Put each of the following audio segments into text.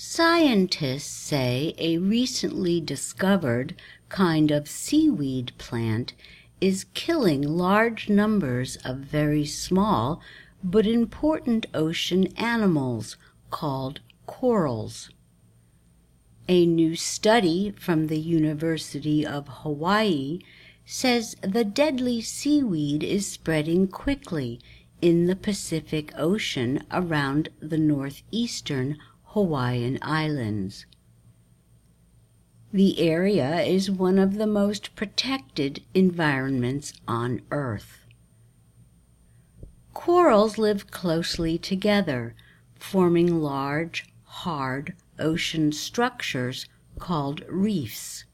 Scientists say a recently discovered kind of seaweed plant is killing large numbers of very small but important ocean animals called corals. A new study from the University of Hawaii says the deadly seaweed is spreading quickly in the Pacific Ocean around the northeastern Hawaiian Islands. The area is one of the most protected environments on Earth. Corals live closely together, forming large, hard ocean structures called reefs.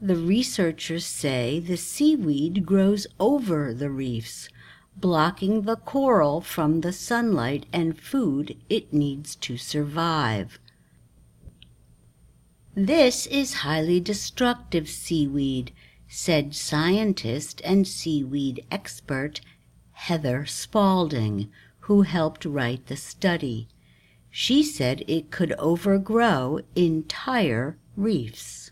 The researchers say the seaweed grows over the reefs, blocking the coral from the sunlight and food it needs to survive. This is highly destructive seaweed, said scientist and seaweed expert Heather Spalding, who helped write the study. She said it could overgrow entire reefs.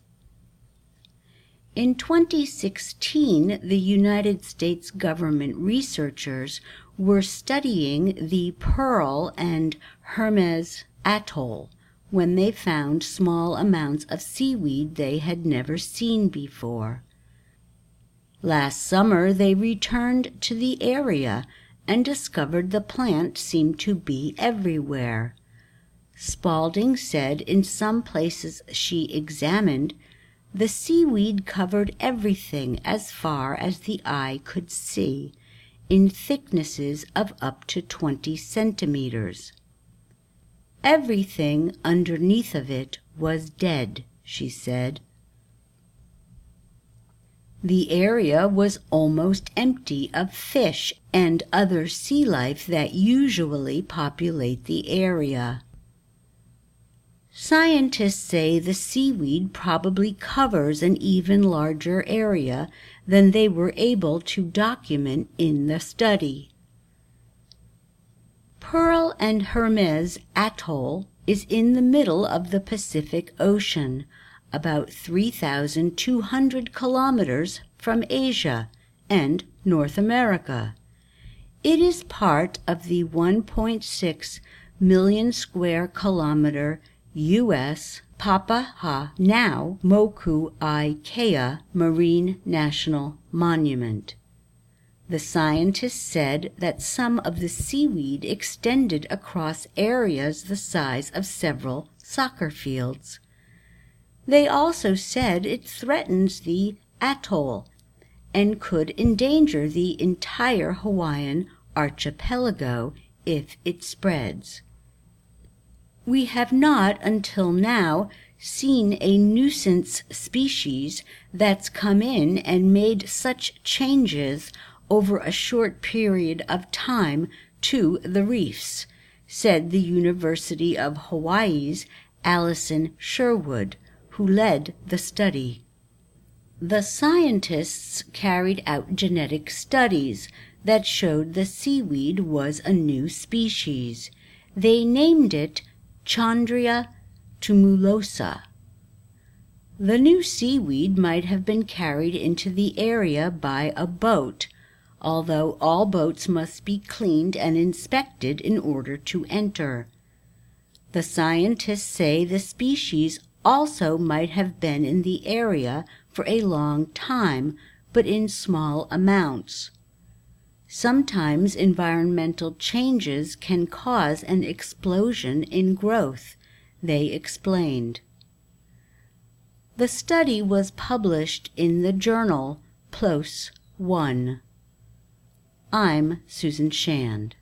In 2016, the United States government researchers were studying the Pearl and Hermes Atoll when they found small amounts of seaweed they had never seen before. Last summer, they returned to the area and discovered the plant seemed to be everywhere. Spalding said in some places she examined the seaweed covered everything as far as the eye could see, in thicknesses of up to 20 centimeters. Everything underneath of it was dead, she said. The area was almost empty of fish and other sea life that usually populate the area. Scientists say the seaweed probably covers an even larger area than they were able to document in the study. Pearl and Hermes Atoll is in the middle of the Pacific Ocean, about 3,200 kilometers from Asia and North America. It is part of the 1.6 million square kilometer U.S. Papaha now Moku Papahanaumokuākea Marine National Monument. The scientists said that some of the seaweed extended across areas the size of several soccer fields. They also said it threatens the atoll and could endanger the entire Hawaiian archipelago if it spreads. We have not until now seen a nuisance species that's come in and made such changes over a short period of time to the reefs, said the University of Hawaii's Allison Sherwood, who led the study. The scientists carried out genetic studies that showed the seaweed was a new species. They named it Chondria tumulosa. The new seaweed might have been carried into the area by a boat, although all boats must be cleaned and inspected in order to enter. The scientists say the species also might have been in the area for a long time, but in small amounts. Sometimes environmental changes can cause an explosion in growth, they explained. The study was published in the journal PLOS One. I'm Susan Shand.